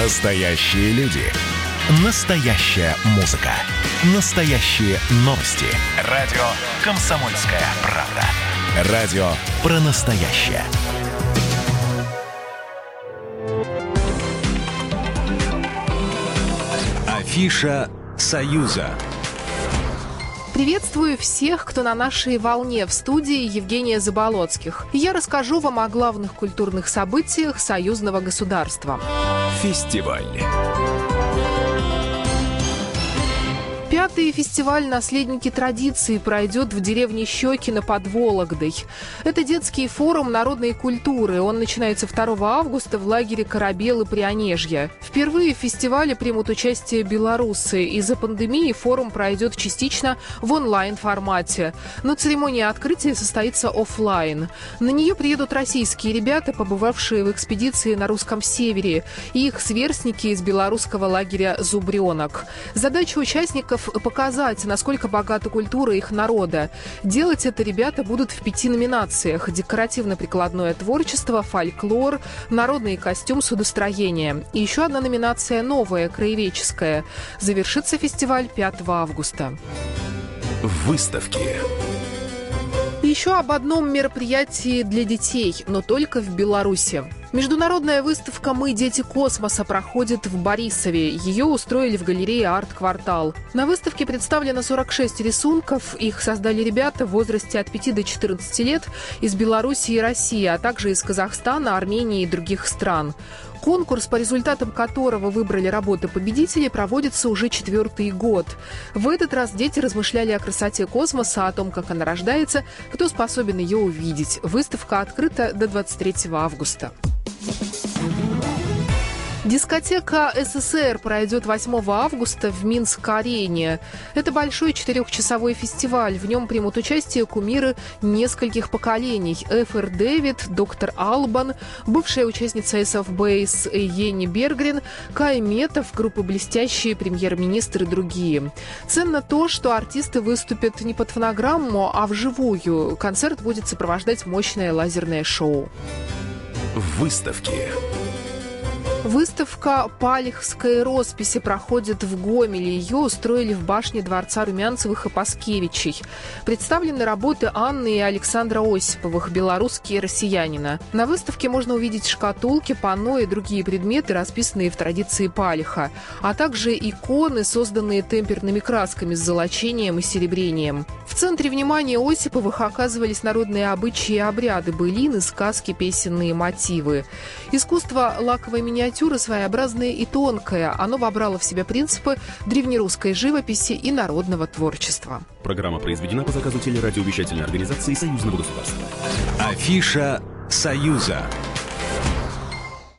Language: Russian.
Настоящие люди. Настоящая музыка. Настоящие новости. Радио «Комсомольская правда». Радио про настоящее. Афиша «Союза». Приветствую всех, кто на нашей волне в студии Евгения Заболоцких. Я расскажу вам о главных культурных событиях союзного государства. Фестиваль. Пятый фестиваль «Наследники традиции» пройдет в деревне Щекино под Вологдой. Это детский форум народной культуры. Он начинается 2 августа в лагере Корабелы Прионежья. Впервые в фестивале примут участие белорусы. Из-за пандемии форум пройдет частично в онлайн-формате. Но церемония открытия состоится офлайн. На нее приедут российские ребята, побывавшие в экспедиции на русском севере, и их сверстники из белорусского лагеря «Зубренок». Задача участников артистов показать, насколько богата культура их народа. Делать это ребята будут в пяти номинациях. Декоративно-прикладное творчество, фольклор, народный костюм, судостроение. И еще одна номинация новая, краеведческая. Завершится фестиваль 5 августа. Выставки. Еще об одном мероприятии для детей, но только в Беларуси. Международная выставка «Мы дети космоса» проходит в Борисове. Ее устроили в галерее «Арт-квартал». На выставке представлено 46 рисунков. Их создали ребята в возрасте от 5 до 14 лет из Беларуси и России, а также из Казахстана, Армении и других стран. Конкурс, по результатам которого выбрали работы победителей, проводится уже четвертый год. В этот раз дети размышляли о красоте космоса, о том, как она рождается, кто способен ее увидеть. Выставка открыта до 23 августа. Дискотека СССР пройдет 8 августа в Минск-арене. Это большой четырехчасовой фестиваль. В нем примут участие кумиры нескольких поколений. Эфер Дэвид, доктор Албан, бывшая участница СФ Бейс Ени Бергрин, Кай Метов, группы «Блестящие», премьер-министр и другие. Ценно то, что артисты выступят не под фонограмму, а вживую. Концерт будет сопровождать мощное лазерное шоу. Выставки. Выставка «Палехской росписи» проходит в Гомеле. Ее устроили в башне Дворца Румянцевых и Паскевичей. Представлены работы Анны и Александра Осиповых, белорусские россиянина. На выставке можно увидеть шкатулки, панно и другие предметы, расписанные в традиции Палиха, а также иконы, созданные темперными красками с золочением и серебрением. В центре внимания Осиповых оказывались народные обычаи и обряды, былины, сказки, песенные мотивы. Искусство лаковой миниатюры миниатюра своеобразное и тонкое. Оно вобрало в себя принципы древнерусской живописи и народного творчества. Программа произведена по заказу телерадиовещательной организации Союзного государства. Афиша «Союза».